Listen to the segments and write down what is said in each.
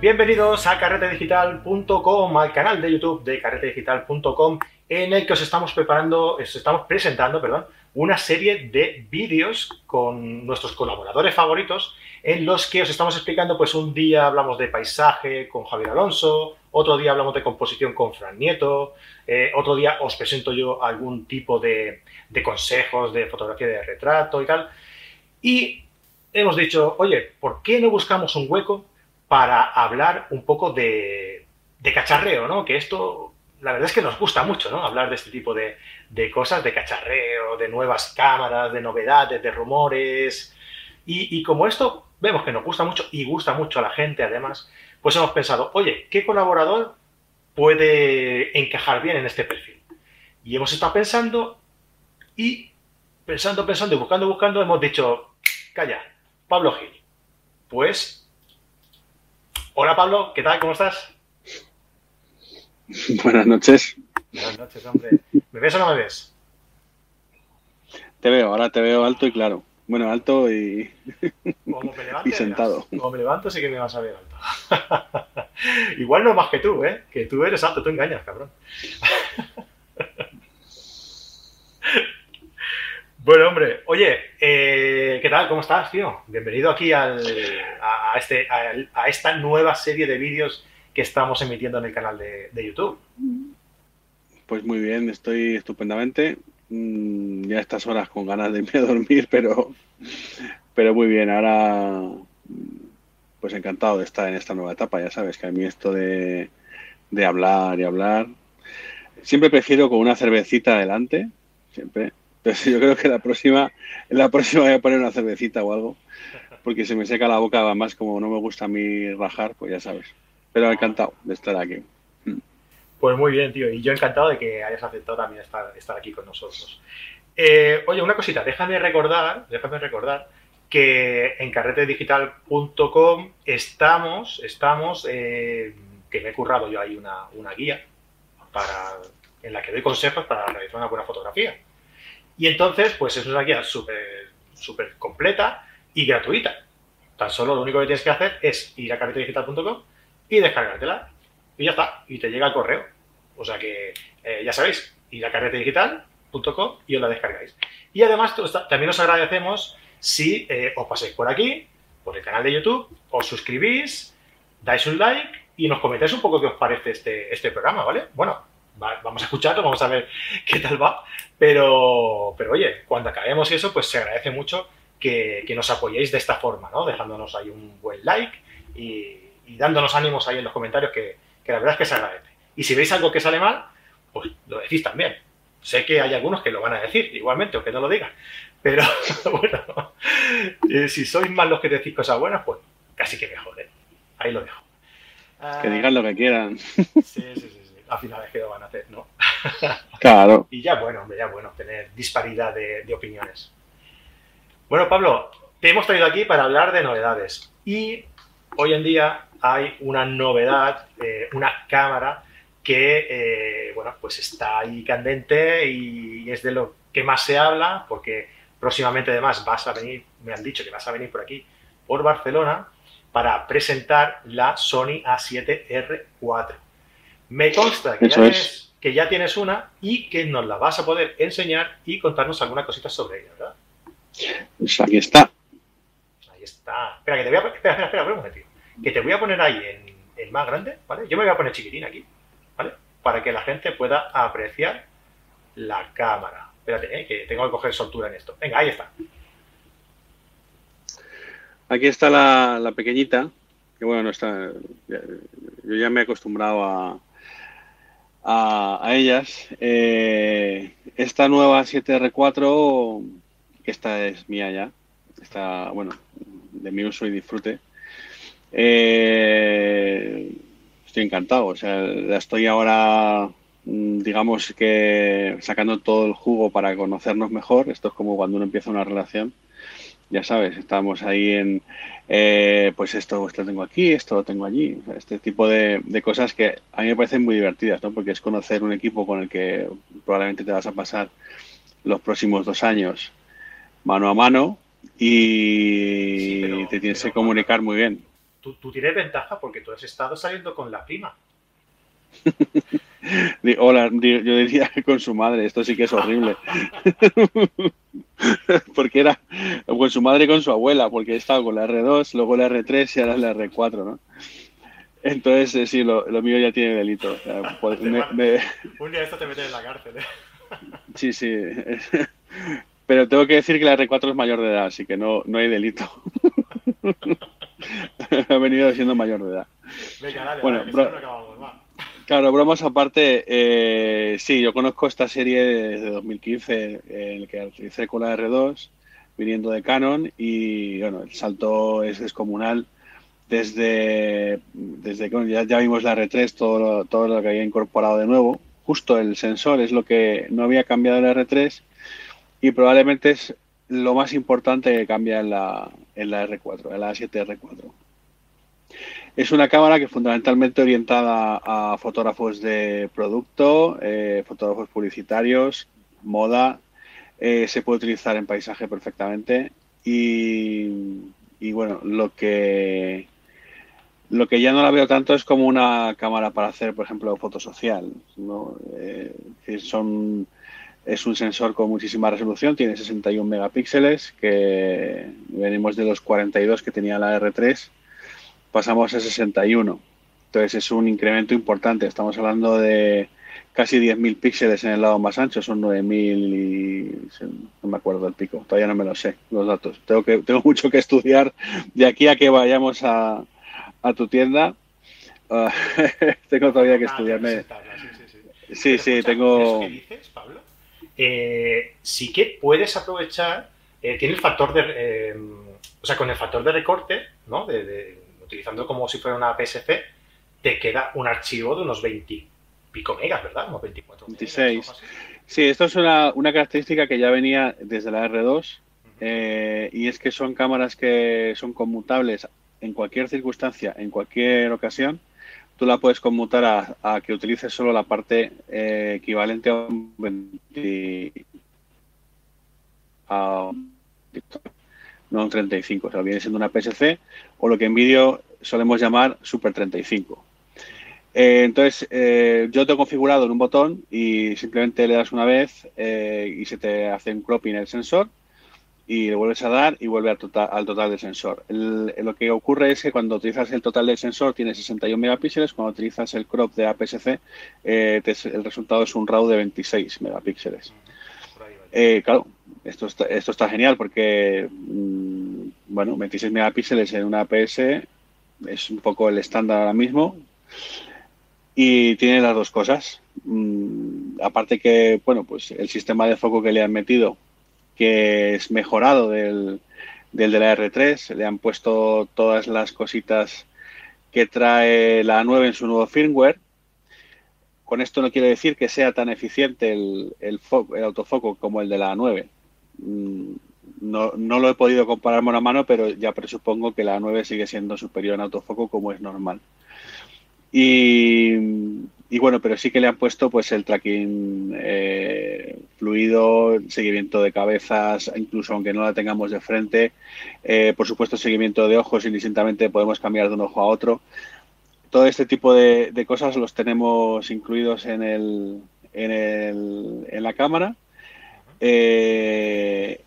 Bienvenidos a carretedigital.com, al canal de YouTube de carretedigital.com, en el que os estamos preparando, os estamos presentando, perdón, una serie de vídeos con nuestros colaboradores favoritos, en los que os estamos explicando, pues un día hablamos de paisaje con Javier Alonso, otro día hablamos de composición con Fran Nieto, eh, otro día os presento yo algún tipo de, de consejos de fotografía de retrato y tal. Y hemos dicho, oye, ¿por qué no buscamos un hueco para hablar un poco de, de cacharreo, ¿no? Que esto, la verdad es que nos gusta mucho, ¿no? Hablar de este tipo de, de cosas, de cacharreo, de nuevas cámaras, de novedades, de rumores. Y, y, como esto vemos que nos gusta mucho y gusta mucho a la gente, además, pues hemos pensado, oye, ¿qué colaborador puede encajar bien en este perfil? Y hemos estado pensando y pensando, pensando y buscando, buscando, hemos dicho, calla, Pablo Gil. Pues, hola Pablo, ¿qué tal? ¿Cómo estás? Buenas noches. Buenas noches, hombre. ¿Me ves o no me ves? Te veo, ahora te veo alto y claro. Bueno, alto y, Como me levante, y sentado. Como me levanto, sí que me vas a ver alto. Igual no más que tú, ¿eh? Que tú eres alto, tú engañas, cabrón. Bueno, hombre, oye, eh, ¿qué tal? ¿Cómo estás, tío? Bienvenido aquí al, a, este, a, esta nueva serie de vídeos que estamos emitiendo en el canal de, de, YouTube. Pues muy bien, estoy estupendamente. Mm, ya a estas horas con ganas de irme a dormir, pero, pero muy bien. Ahora, pues encantado de estar en esta nueva etapa. Ya sabes que a mí esto de, de hablar y hablar, siempre prefiero con una cervecita adelante, siempre pero yo creo que la próxima, la próxima voy a poner una cervecita o algo, porque se me seca la boca, además como no me gusta a mí rajar, pues ya sabes. Pero encantado de estar aquí. Pues muy bien, tío, y yo encantado de que hayas aceptado también estar, estar aquí con nosotros. Eh, oye, una cosita, déjame recordar, déjame recordar que en carretedigital.com estamos, estamos, eh, que me he currado yo ahí una, una guía para, en la que doy consejos para realizar una buena fotografía. Y entonces, pues es una guía súper completa y gratuita. Tan solo lo único que tienes que hacer es ir a carretedigital.com y descargártela. Y ya está, y te llega el correo. O sea que, eh, ya sabéis, ir a carretedigital.com y os la descargáis. Y además, también os agradecemos si eh, os pasáis por aquí, por el canal de YouTube, os suscribís, dais un like y nos comentáis un poco qué os parece este, este programa, ¿vale? Bueno, vamos a escucharlo, vamos a ver qué tal va. Pero, pero oye, cuando acabemos eso, pues se agradece mucho que, que, nos apoyéis de esta forma, ¿no? Dejándonos ahí un buen like y, y dándonos ánimos ahí en los comentarios, que, que, la verdad es que se agradece. Y si veis algo que sale mal, pues lo decís también. Sé que hay algunos que lo van a decir igualmente, aunque no lo digan. Pero bueno, eh, si sois más los que decís cosas buenas, pues casi que mejor, ¿eh? Ahí lo dejo. Que digan lo que quieran. Sí, sí, sí al final es que lo van a hacer, ¿no? Claro. y ya bueno, hombre, ya bueno, tener disparidad de, de, opiniones. Bueno, Pablo, te hemos traído aquí para hablar de novedades. Y hoy en día hay una novedad, eh, una cámara que, eh, bueno, pues está ahí candente y es de lo que más se habla, porque próximamente además vas a venir, me han dicho que vas a venir por aquí, por Barcelona, para presentar la Sony A7R4. Me consta que ya, tienes, que ya, tienes, una y que nos la vas a poder enseñar y contarnos alguna cosita sobre ella, ¿verdad? Pues aquí está. Ahí está. Espera, que te voy a, espera, espera, espera, un momentito. Que te voy a poner ahí en, en, más grande, ¿vale? Yo me voy a poner chiquitín aquí, ¿vale? Para que la gente pueda apreciar la cámara. Espérate, ¿eh? que tengo que coger soltura en esto. Venga, ahí está. Aquí está la, la pequeñita, que bueno, no está. Yo ya me he acostumbrado a, a, a ellas. Eh, esta nueva 7R4, esta es mía ya, está, bueno, de mi uso y disfrute. Eh, estoy encantado, o sea, la estoy ahora, digamos que sacando todo el jugo para conocernos mejor. Esto es como cuando uno empieza una relación. Ya sabes, estamos ahí en, eh, pues esto, esto tengo aquí, esto lo tengo allí. Este tipo de, de, cosas que a mí me parecen muy divertidas, ¿no? Porque es conocer un equipo con el que probablemente te vas a pasar los próximos dos años mano a mano y sí, pero, te tienes que comunicar muy bien. tú, tú tienes ventaja porque tú has estado saliendo con la prima. Hola, yo diría con su madre, esto sí que es horrible. porque era con su madre y con su abuela, porque he estado con la R2, luego la R3 y ahora la R4, ¿no? Entonces, eh, sí, lo, mío ya tiene delito. Pues, Un día esto te mete en la cárcel, ¿eh? Sí, sí. Pero tengo que decir que la R4 es mayor de edad, así que no, no hay delito. ha venido siendo mayor de edad. Venga, dale, bueno, dale, acabamos, va. Claro, bromas aparte, eh, sí, yo conozco esta serie desde 2015 en la que utilicé con la R2, viniendo de Canon, y bueno, el salto es descomunal. Desde, desde que ya, ya, vimos la R3, todo todo lo que había incorporado de nuevo. Justo el sensor es lo que no había cambiado en la R3 y probablemente es lo más importante que cambia en la, en la R4, en la 7R4. Es una cámara que fundamentalmente orientada a fotógrafos de producto, eh, fotógrafos publicitarios, moda. Eh, se puede utilizar en paisaje perfectamente y, bueno, lo que lo que ya no la veo tanto es como una cámara para hacer, por ejemplo, foto social. Eh, son, es un sensor con muchísima resolución, tiene 61 megapíxeles, que venimos de los 42 que tenía la R3 pasamos a 61. Entonces es un incremento importante. Estamos hablando de casi 10.000 píxeles en el lado más ancho, son 9.000 y no me acuerdo el pico, todavía no me lo sé, los datos. Tengo, que, tengo mucho que estudiar de aquí a que vayamos a, a tu tienda. Ah, tengo todavía que estudiarme. Sí, sí, tengo... que dices, Pablo? Eh, sí que puedes aprovechar, eh, tiene el factor de... Eh, o sea, con el factor de recorte, ¿no? de utilizando como si fuera una PSC, te queda un archivo de unos 20 pico megas, ¿verdad? Unos 24. 26. sí, esto es una, característica que ya venía desde la R2 eh, y es que son cámaras que son conmutables en cualquier circunstancia, en cualquier ocasión. Tú la puedes conmutar a, que utilices solo la parte eh, equivalente a un 20, a, no un 35. O sea, viene siendo una PSC o lo que en vídeo solemos llamar Super 35. Eh, entonces, eh, yo te he configurado en un botón y simplemente le das una vez eh, y se te hace un cropping el sensor y le vuelves a dar y vuelve al total, al total del sensor. lo que ocurre es que cuando utilizas el total del sensor tiene 61 megapíxeles, cuando utilizas el crop de APS-C el resultado es un RAW de 26 megapíxeles. claro, esto está, esto está genial porque, mm, bueno, 26 megapíxeles en una APS es un poco el estándar ahora mismo y tiene las dos cosas. Mm, aparte que, bueno, pues el sistema de foco que le han metido, que es mejorado del, del de la R3, le han puesto todas las cositas que trae la 9 en su nuevo firmware. Con esto no quiere decir que sea tan eficiente el, el, el autofoco como el de la 9 no, no lo he podido comparar mano a mano, pero ya presupongo que la 9 sigue siendo superior en autofoco como es normal. Y, bueno, pero sí que le han puesto pues el tracking eh, fluido, seguimiento de cabezas, incluso aunque no la tengamos de frente. Eh, por supuesto, seguimiento de ojos, indistintamente podemos cambiar de un ojo a otro. Todo este tipo de, cosas los tenemos incluidos en, el, en, el, en la cámara. Eh,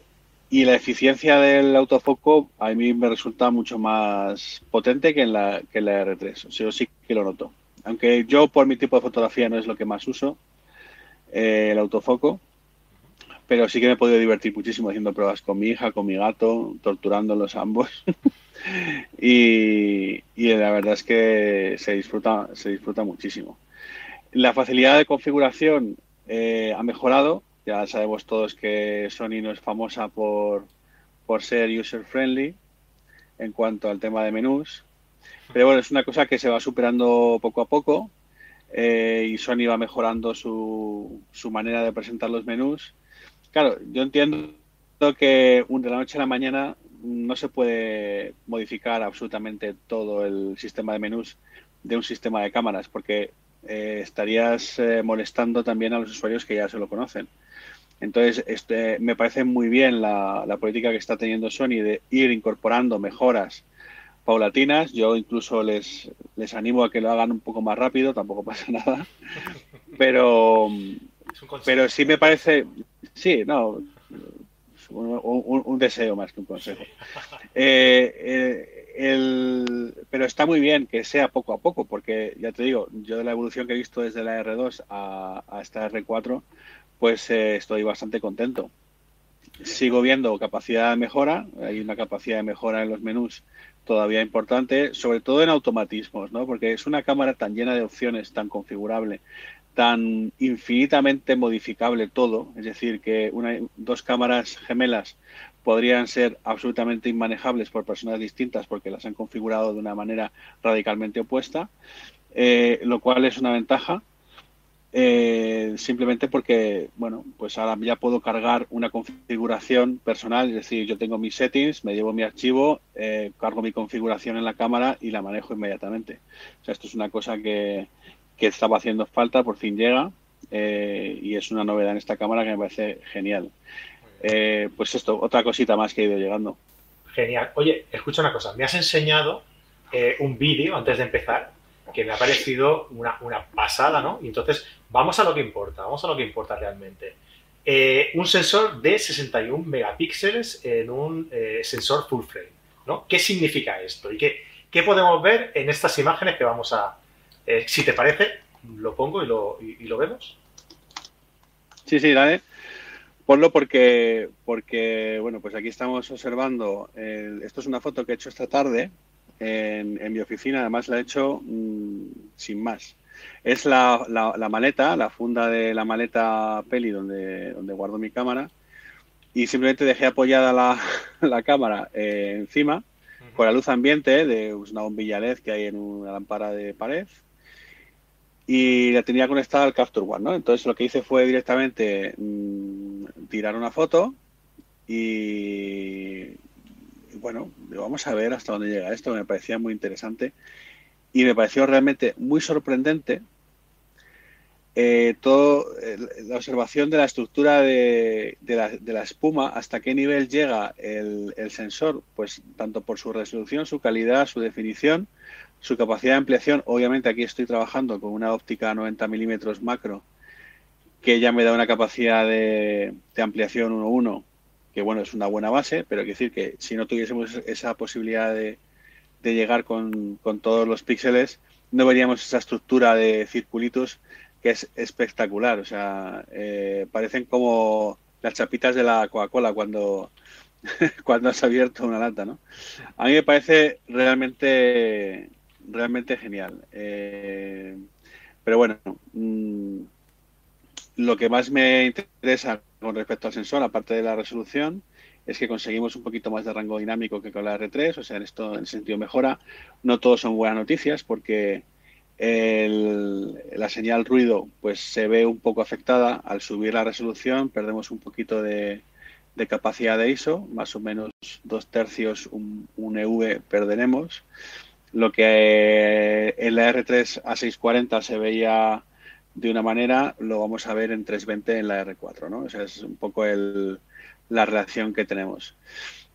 y la eficiencia del autofoco a mí me resulta mucho más potente que en la, que la R3. O sea, yo sí que lo noto. Aunque yo por mi tipo de fotografía no es lo que más uso, eh, el autofoco, pero sí que me he podido divertir muchísimo haciendo pruebas con mi hija, con mi gato, torturándolos ambos. y, la verdad es que se disfruta, se disfruta muchísimo. La facilidad de configuración eh, ha mejorado ya sabemos todos que Sony no es famosa por, ser user friendly en cuanto al tema de menús. Pero bueno, es una cosa que se va superando poco a poco eh, y Sony va mejorando su, su manera de presentar los menús. Claro, yo entiendo que de la noche a la mañana no se puede modificar absolutamente todo el sistema de menús de un sistema de cámaras porque eh, estarías eh, molestando también a los usuarios que ya se lo conocen. Entonces, este, me parece muy bien la, política que está teniendo Sony de ir incorporando mejoras paulatinas. Yo incluso les, les animo a que lo hagan un poco más rápido, tampoco pasa nada. Pero, pero sí me parece, sí, no, un, deseo más que un consejo. Eh, eh, el, pero está muy bien que sea poco a poco, porque ya te digo, yo de la evolución que he visto desde la R2 a, esta R4, pues estoy bastante contento. Sigo viendo capacidad de mejora, hay una capacidad de mejora en los menús todavía importante, sobre todo en automatismos, ¿no? Porque es una cámara tan llena de opciones, tan configurable, tan infinitamente modificable todo, es decir, que una, dos cámaras gemelas podrían ser absolutamente inmanejables por personas distintas porque las han configurado de una manera radicalmente opuesta, eh, lo cual es una ventaja. Eh, simplemente porque, bueno, pues ahora ya puedo cargar una configuración personal, es decir, yo tengo mis settings, me llevo mi archivo, eh, cargo mi configuración en la cámara y la manejo inmediatamente. O sea, esto es una cosa que, que estaba haciendo falta, por fin llega eh, y es una novedad en esta cámara que me parece genial. Pues esto, otra cosita más que ha ido llegando. Genial. Oye, escucha una cosa, me has enseñado eh, un vídeo antes de empezar que me ha parecido una, pasada, ¿no? Y entonces, vamos a lo que importa, vamos a lo que importa realmente. un sensor de 61 megapíxeles en un sensor full frame, ¿no? ¿Qué significa esto? ¿Y qué, qué podemos ver en estas imágenes que vamos a, eh, si te parece, lo pongo y lo, y, lo vemos. Sí, sí, dale. Ponlo porque, porque, bueno, pues aquí estamos observando, esto es una foto que he hecho esta tarde en, mi oficina, además la he hecho mm, sin más. Es la, la, maleta, la funda de la maleta Peli donde, donde guardo mi cámara y simplemente dejé apoyada la, la cámara eh, encima con la luz ambiente de una bombilla LED que hay en una lámpara de pared y la tenía conectada al Capture One, ¿no? Entonces lo que hice fue directamente mm, tirar una foto y, bueno, vamos a ver hasta dónde llega esto, me parecía muy interesante y me pareció realmente muy sorprendente eh, todo la observación de la estructura de, la, espuma, hasta qué nivel llega el, sensor, pues tanto por su resolución, su calidad, su definición, su capacidad de ampliación, obviamente aquí estoy trabajando con una óptica 90 milímetros macro, que ya me da una capacidad de, ampliación 1.1, que bueno, es una buena base, pero hay que decir que si no tuviésemos esa posibilidad de, llegar con, todos los píxeles, no veríamos esa estructura de circulitos que es espectacular. O sea, eh, parecen como las chapitas de la Coca-Cola cuando, cuando has abierto una lata, ¿no? A mí me parece realmente realmente genial. Eh, pero bueno, mm, lo que más me interesa con respecto al sensor, aparte de la resolución, es que conseguimos un poquito más de rango dinámico que con la R3, o sea, en esto en sentido mejora. No todos son buenas noticias porque la señal ruido pues se ve un poco afectada al subir la resolución, perdemos un poquito de, capacidad de ISO, más o menos dos tercios un, un EV perderemos. Lo que eh, en la R3 a 640 se veía de una manera, lo vamos a ver en 320 en la R4, ¿no? Esa es un poco el, la relación que tenemos.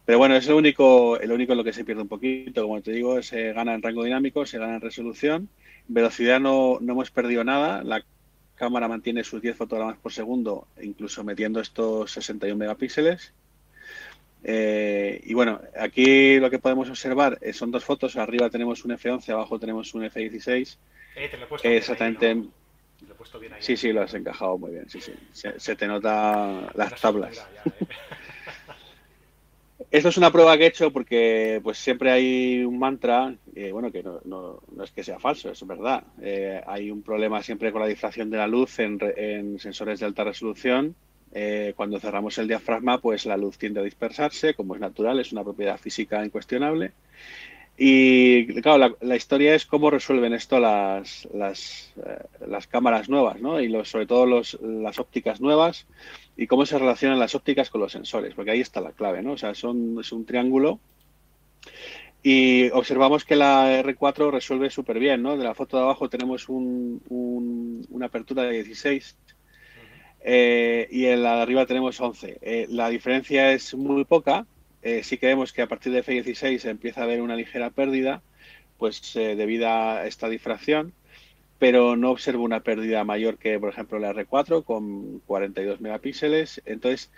Pero bueno, es lo único, el único en lo que se pierde un poquito, como te digo, se gana en rango dinámico, se gana en resolución. Velocidad no, no hemos perdido nada, la cámara mantiene sus 10 fotogramas por segundo, incluso metiendo estos 61 megapíxeles. Eh, y bueno, aquí lo que podemos observar eh, son dos fotos. Arriba tenemos un F11, abajo tenemos un F16. Eh, te lo he puesto exactamente. Bien sí, sí, lo has encajado muy bien. Sí, sí. Se, te nota las tablas. Esto es una prueba que he hecho porque pues siempre hay un mantra, bueno, que no, no, no, es que sea falso, es verdad. hay un problema siempre con la difracción de la luz en, en sensores de alta resolución eh, cuando cerramos el diafragma, pues la luz tiende a dispersarse, como es natural, es una propiedad física incuestionable. Y claro, la, historia es cómo resuelven esto las, las, eh, cámaras nuevas, ¿no? Y sobre todo las ópticas nuevas y cómo se relacionan las ópticas con los sensores, porque ahí está la clave, ¿no? O sea, son, es un triángulo y observamos que la R4 resuelve súper bien, ¿no? De la foto de abajo tenemos un, una apertura de 16 eh, y en la de arriba tenemos 11. Eh, la diferencia es muy poca, eh, sí que que a partir de F16 empieza a haber una ligera pérdida, pues eh, debido a esta difracción, pero no observo una pérdida mayor que, por ejemplo, la R4 con 42 megapíxeles. Entonces,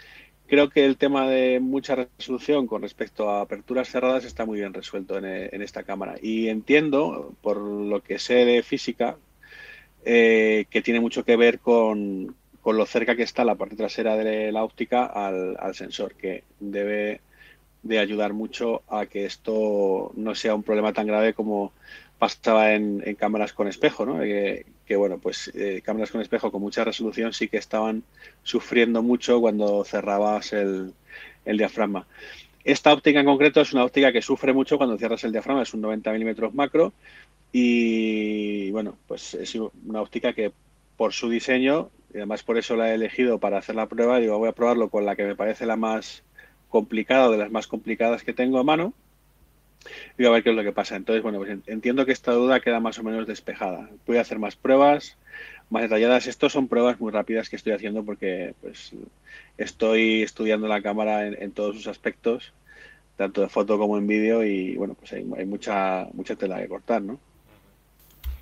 creo que el tema de mucha resolución con respecto a aperturas cerradas está muy bien resuelto en, en esta cámara. Y entiendo, por lo que sé de física, eh, que tiene mucho que ver con, con, lo cerca que está la parte trasera de la óptica al, sensor, que debe de ayudar mucho a que esto no sea un problema tan grave como pasaba en, cámaras con espejo, ¿no? que, que, bueno, pues eh, cámaras con espejo con mucha resolución sí que estaban sufriendo mucho cuando cerrabas el, el diafragma. Esta óptica en concreto es una óptica que sufre mucho cuando cierras el diafragma, es un 90 milímetros macro y bueno, pues es una óptica que por su diseño, y además por eso la he elegido para hacer la prueba, digo, voy a probarlo con la que me parece la más complicada, de las más complicadas que tengo a mano, y a ver qué es lo que pasa. Entonces, bueno, pues entiendo que esta duda queda más o menos despejada. Voy a hacer más pruebas, más detalladas. Estos son pruebas muy rápidas que estoy haciendo porque pues estoy estudiando la cámara en, todos sus aspectos, tanto de foto como en vídeo, y bueno, pues hay, hay mucha, mucha tela que cortar, ¿no?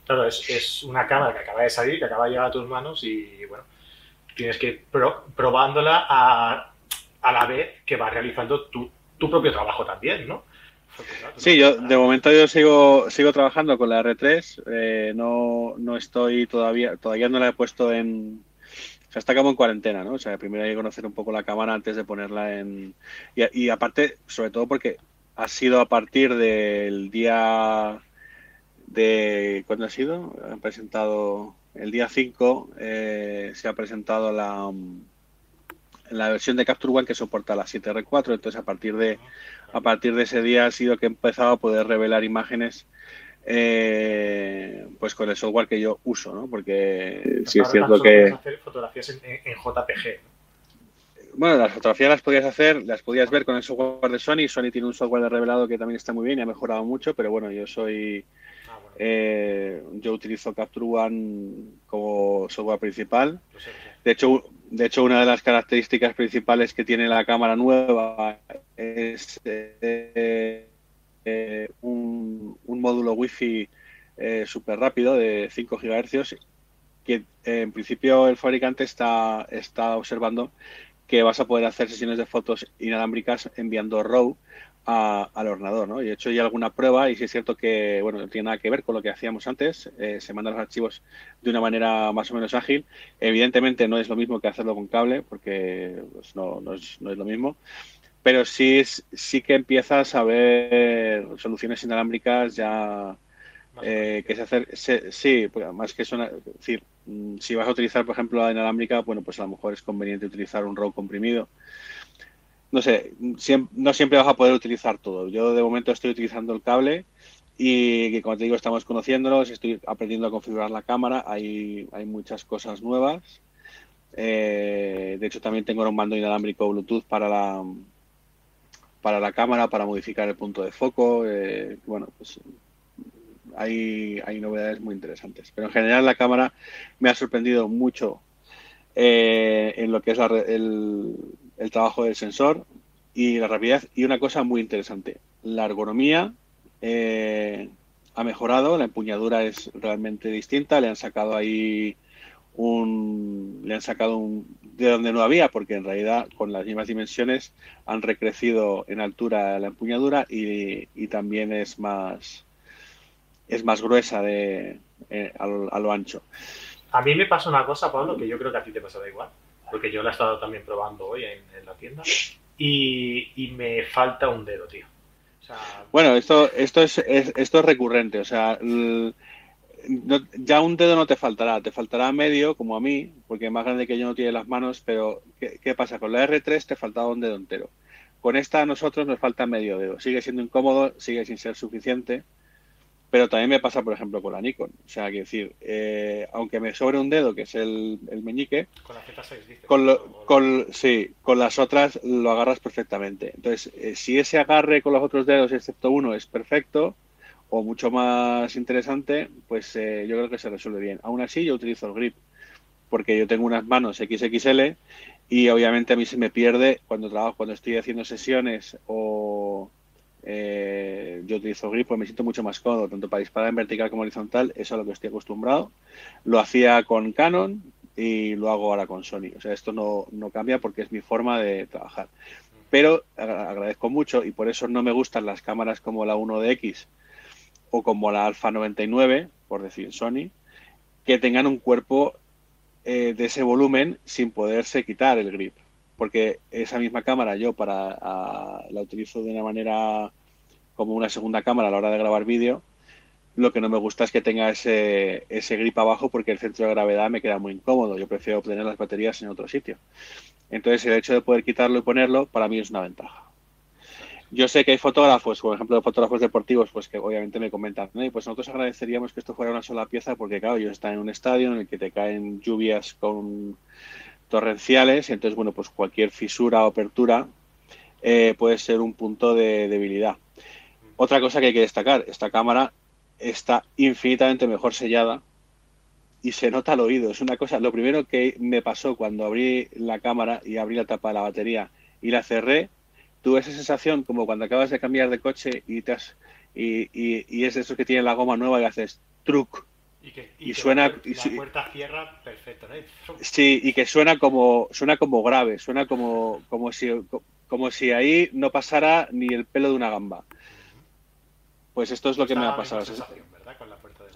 Claro, es, es, una cámara que acaba de salir, que acaba de llegar a tus manos y bueno, tienes que ir pro, probándola a, a, la vez que vas realizando tu, tu propio trabajo también, ¿no? Sí, yo de momento yo sigo sigo trabajando con la R3, eh, no, no estoy todavía, todavía no la he puesto en, o sea, está como en cuarentena, ¿no? O sea, primero hay que conocer un poco la cámara antes de ponerla en... Y, y aparte, sobre todo porque ha sido a partir del día de ¿cuándo ha sido? Han presentado el día 5 eh, se ha presentado la la versión de Capture One que soporta la 7R4, entonces a partir de a partir de ese día ha sido que he empezado a poder revelar imágenes eh, pues con el software que yo uso, ¿no? Porque si sí es cierto que hacer fotografías en, en JPG. Bueno, las fotografías las podías hacer, las podías ver con el software de Sony. Sony tiene un software de revelado que también está muy bien y ha mejorado mucho, pero bueno, yo soy eh, yo utilizo Capture One como software principal. De hecho, de hecho, una de las características principales que tiene la cámara nueva es eh, eh, un, módulo Wi-Fi eh, súper rápido de 5 GHz que en principio el fabricante está, está observando que vas a poder hacer sesiones de fotos inalámbricas enviando RAW a, al ordenador, ¿no? Y he hecho ya alguna prueba y sí es cierto que, bueno, no tiene nada que ver con lo que hacíamos antes, eh, se mandan los archivos de una manera más o menos ágil. Evidentemente no es lo mismo que hacerlo con cable, porque pues, no, no, es, no es lo mismo, pero sí, sí que empiezas a ver soluciones inalámbricas ya eh, que se hacer, se, sí, pues, más que son, es decir, mm, si vas a utilizar, por ejemplo, la inalámbrica, bueno, pues a lo mejor es conveniente utilizar un RAW comprimido no sé, siempre, no siempre vas a poder utilizar todo. Yo de momento estoy utilizando el cable y que como te digo estamos conociéndolos, estoy aprendiendo a configurar la cámara, hay, hay muchas cosas nuevas. Eh, de hecho también tengo un mando inalámbrico Bluetooth para la para la cámara, para modificar el punto de foco. Eh, bueno, pues hay, hay novedades muy interesantes. Pero en general la cámara me ha sorprendido mucho eh, en lo que es la, el, el trabajo del sensor y la rapidez. Y una cosa muy interesante, la ergonomía eh, ha mejorado, la empuñadura es realmente distinta, le han sacado ahí un, le han sacado un de donde no había, porque en realidad con las mismas dimensiones han recrecido en altura la empuñadura y, y también es más es más gruesa de eh, a, lo, a, lo, ancho. A mí me pasa una cosa, Pablo, que yo creo que a ti te pasará igual porque yo la he estado también probando hoy en, la tienda, y, y, me falta un dedo, tío. O sea, bueno, esto, esto, es, es, esto es recurrente, o sea, ya un dedo no te faltará, te faltará medio, como a mí, porque más grande que yo no tiene las manos, pero ¿qué, qué pasa? Con la R3 te faltaba un dedo entero. Con esta a nosotros nos falta medio dedo. Sigue siendo incómodo, sigue sin ser suficiente, pero también me pasa, por ejemplo, con la Nikon. O sea, que decir, eh, aunque me sobre un dedo, que es el, el meñique, con la Z6, dices, con, lo, con, sí, con las otras lo agarras perfectamente. Entonces, eh, si ese agarre con los otros dedos, excepto uno, es perfecto o mucho más interesante, pues eh, yo creo que se resuelve bien. Aún así, yo utilizo el grip, porque yo tengo unas manos XXL y obviamente a mí se me pierde cuando trabajo, cuando estoy haciendo sesiones o eh, yo utilizo grip, pues me siento mucho más cómodo, tanto para disparar en vertical como horizontal, eso es a lo que estoy acostumbrado. Lo hacía con Canon y lo hago ahora con Sony. O sea, esto no, no cambia porque es mi forma de trabajar. Pero agradezco mucho y por eso no me gustan las cámaras como la 1DX o como la Alpha 99, por decir Sony, que tengan un cuerpo eh, de ese volumen sin poderse quitar el grip porque esa misma cámara yo para la utilizo de una manera como una segunda cámara a la hora de grabar vídeo. Lo que no me gusta es que tenga ese, ese grip abajo porque el centro de gravedad me queda muy incómodo. Yo prefiero obtener las baterías en otro sitio. Entonces el hecho de poder quitarlo y ponerlo para mí es una ventaja. Yo sé que hay fotógrafos, por ejemplo, fotógrafos deportivos, pues que obviamente me comentan, ¿no? y pues nosotros agradeceríamos que esto fuera una sola pieza porque, claro, ellos están en un estadio en el que te caen lluvias con torrenciales, entonces, bueno, pues cualquier fisura o apertura eh, puede ser un punto de debilidad. Otra cosa que hay que destacar, esta cámara está infinitamente mejor sellada y se nota al oído. Es una cosa, lo primero que me pasó cuando abrí la cámara y abrí la tapa de la batería y la cerré, tuve esa sensación como cuando acabas de cambiar de coche y, te y, y, es eso que tiene la goma nueva y haces truc y, suena. La, puerta cierra perfecto, Sí, y que suena como, suena como grave, suena como, como, si, como si ahí no pasara ni el pelo de una gamba. Pues esto es lo que me ha pasado.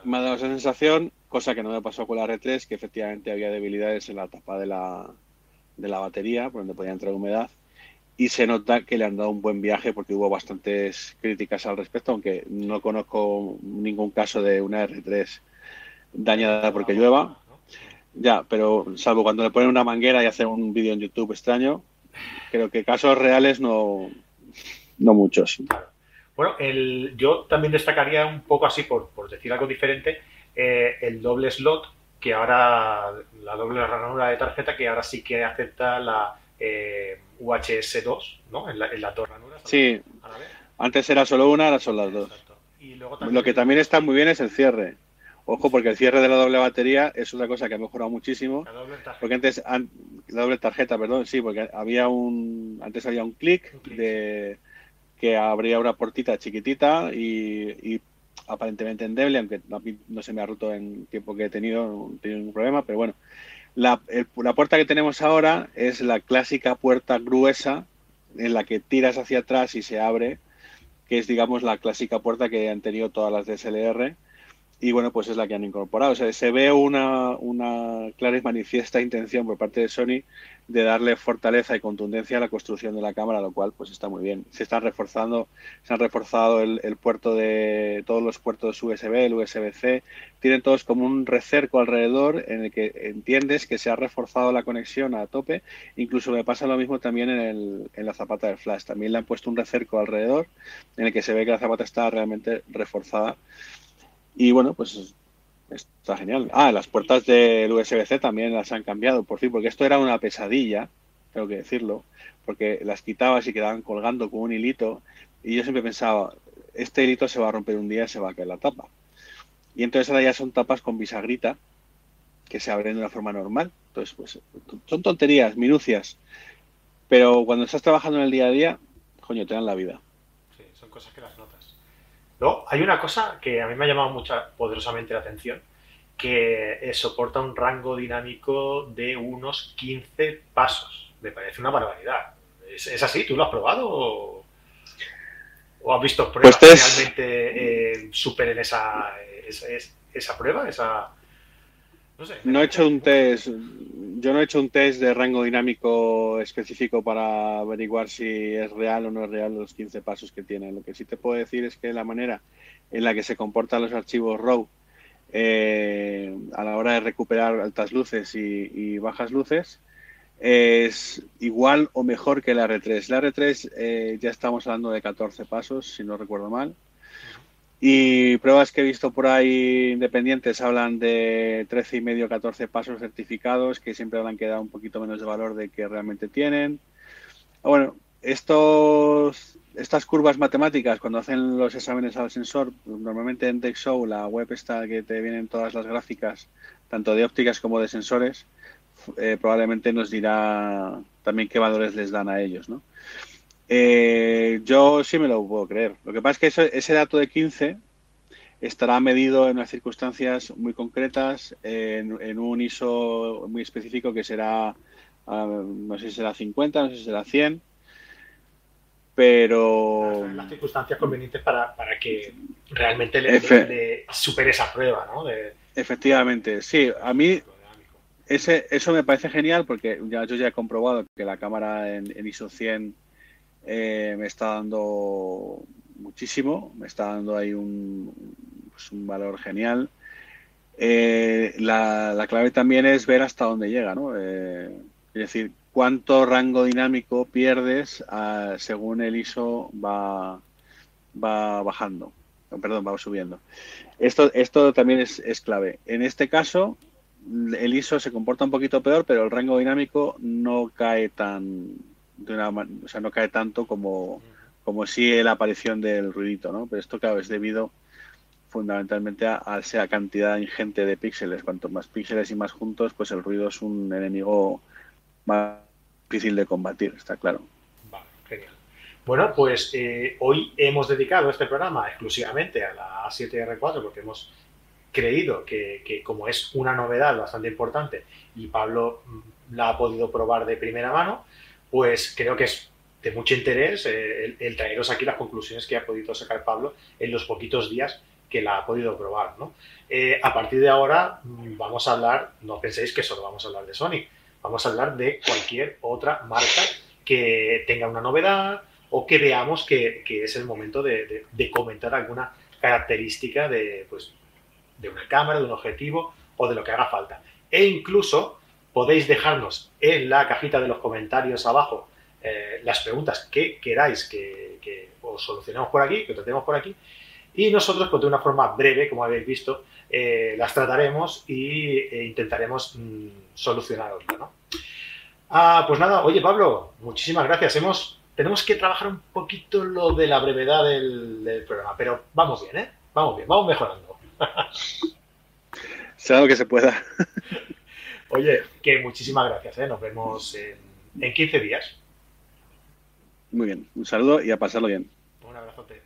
Me ha dado esa sensación, cosa que no me pasó con la R3, que efectivamente había debilidades en la tapa de la, de la batería, por donde podía entrar humedad. Y se nota que le han dado un buen viaje porque hubo bastantes críticas al respecto, aunque no conozco ningún caso de una R3 dañada porque llueva. Ya, pero salvo cuando le ponen una manguera y hacen un vídeo en YouTube extraño, creo que casos reales no, no muchos. Bueno, el, yo también destacaría un poco así, por, por decir algo diferente, eh, el doble slot, que ahora, la doble ranura de tarjeta, que ahora sí que acepta la eh, UHS-2, ¿no? En, las dos ranuras. Sí, antes era solo una, ahora son las dos. Y luego Lo que también está muy bien es el cierre. Ojo, porque el cierre de la doble batería es una cosa que ha mejorado muchísimo. La doble tarjeta. Porque antes, la doble tarjeta, perdón, sí, porque había un, antes había un clic de que abría una portita chiquitita y, aparentemente endeble, aunque no se me ha roto en tiempo que he tenido, no he tenido ningún problema, pero bueno. La, la puerta que tenemos ahora es la clásica puerta gruesa en la que tiras hacia atrás y se abre, que es, digamos, la clásica puerta que han tenido todas las DSLR y bueno, pues es la que han incorporado. O sea, se ve una, una clara y manifiesta intención por parte de Sony de darle fortaleza y contundencia a la construcción de la cámara, lo cual pues está muy bien. Se están reforzando, se han reforzado el, puerto de todos los puertos USB, el USB-C, tienen todos como un recerco alrededor en el que entiendes que se ha reforzado la conexión a tope. Incluso me pasa lo mismo también en, el, en la zapata del flash. También le han puesto un recerco alrededor en el que se ve que la zapata está realmente reforzada y bueno, pues está genial. Ah, las puertas del USB-C también las han cambiado, por fin, porque esto era una pesadilla, tengo que decirlo, porque las quitabas y quedaban colgando con un hilito. Y yo siempre pensaba, este hilito se va a romper un día y se va a caer la tapa. Y entonces ahora ya son tapas con bisagrita que se abren de una forma normal. Entonces, pues son tonterías, minucias. Pero cuando estás trabajando en el día a día, coño, te dan la vida. Sí, son cosas que las notas hay una cosa que a mí me ha llamado mucho, poderosamente la atención, que eh, soporta un rango dinámico de unos 15 pasos. Me parece una barbaridad. ¿Es, así? ¿Tú lo has probado o, has visto pruebas pues que realmente eh, superen esa, esa, prueba? Esa, no he hecho un test, yo no he hecho un test de rango dinámico específico para averiguar si es real o no es real los 15 pasos que tiene. Lo que sí te puedo decir es que la manera en la que se comportan los archivos RAW eh, a la hora de recuperar altas luces y, bajas luces es igual o mejor que la R3. La R3 eh, ya estamos hablando de 14 pasos, si no recuerdo mal. Y pruebas que he visto por ahí independientes hablan de 13 y medio, 14 pasos certificados que siempre han quedado un poquito menos de valor de que realmente tienen. Bueno, estos, estas curvas matemáticas, cuando hacen los exámenes al sensor, normalmente en DexShow, la web está que te vienen todas las gráficas, tanto de ópticas como de sensores, eh, probablemente nos dirá también qué valores les dan a ellos, ¿no? Eh, yo sí me lo puedo creer. Lo que pasa es que ese dato de 15 estará medido en unas circunstancias muy concretas, en, un ISO muy específico que será, ah, no sé si será 50, no sé si será 100, pero... Las circunstancias convenientes para, que realmente le, supere esa prueba, ¿no? Efectivamente, sí. A mí ese, eso me parece genial porque ya, yo ya he comprobado que la cámara en, ISO 100 eh, me está dando muchísimo, me está dando ahí un, pues un valor genial. Eh, la, clave también es ver hasta dónde llega, ¿no? Eh, es decir, cuánto rango dinámico pierdes ah, según el ISO va, bajando, perdón, va subiendo. Esto, esto también es clave. En este caso, el ISO se comporta un poquito peor, pero el rango dinámico no cae tan de una, o sea, no cae tanto como, como si la aparición del ruidito, ¿no? Pero esto, claro, es debido fundamentalmente a, a esa cantidad ingente de píxeles. Cuanto más píxeles y más juntos, pues el ruido es un enemigo más difícil de combatir, está claro. Genial. Bueno, pues eh, hoy hemos dedicado este programa exclusivamente a la A7R4 porque hemos creído que, como es una novedad bastante importante y Pablo mm, la ha podido probar de primera mano, pues creo que es de mucho interés eh, el, traeros aquí las conclusiones que ha podido sacar Pablo en los poquitos días que la ha podido probar. ¿no? Eh, a partir de ahora mm, vamos a hablar, no penséis que solo vamos a hablar de Sony, vamos a hablar de cualquier otra marca que tenga una novedad o que veamos que, es el momento de, comentar alguna característica de, pues, de una cámara, de un objetivo o de lo que haga falta. E incluso podéis dejarnos en la cajita de los comentarios abajo eh, las preguntas que queráis que, os solucionemos por aquí, que tratemos por aquí. Y nosotros, pues de una forma breve, como habéis visto, eh, las trataremos e intentaremos mm. Ah, pues nada, oye Pablo, muchísimas gracias. Hemos, tenemos que trabajar un poquito lo de la brevedad del, programa, pero vamos bien, ¿eh? Vamos bien, vamos mejorando. Sea lo que se pueda. Oye, que muchísimas gracias, ¿eh? Nos vemos en, en 15 días. Muy bien, un saludo y a pasarlo bien. Un abrazote.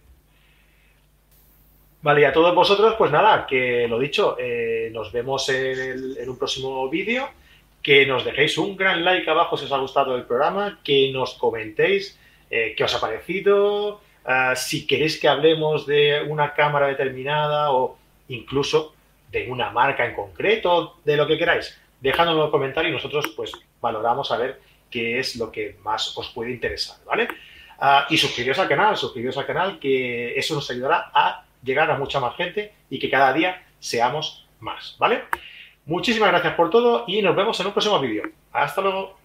Vale, y a todos vosotros, pues nada, que lo dicho, eh, nos vemos en, un próximo vídeo, que nos dejéis un gran like abajo si os ha gustado el programa, que nos comentéis eh, qué os ha parecido, ah, si queréis que hablemos de una cámara determinada o incluso de una marca en concreto, de lo que queráis, dejadnos en los comentarios y nosotros pues valoramos a ver qué es lo que más os puede interesar, ¿vale? Ah, y suscribiros al canal, suscribiros al canal, que eso nos ayudará a llegar a mucha más gente y que cada día seamos más, ¿vale? Muchísimas gracias por todo y nos vemos en un próximo vídeo. Hasta luego.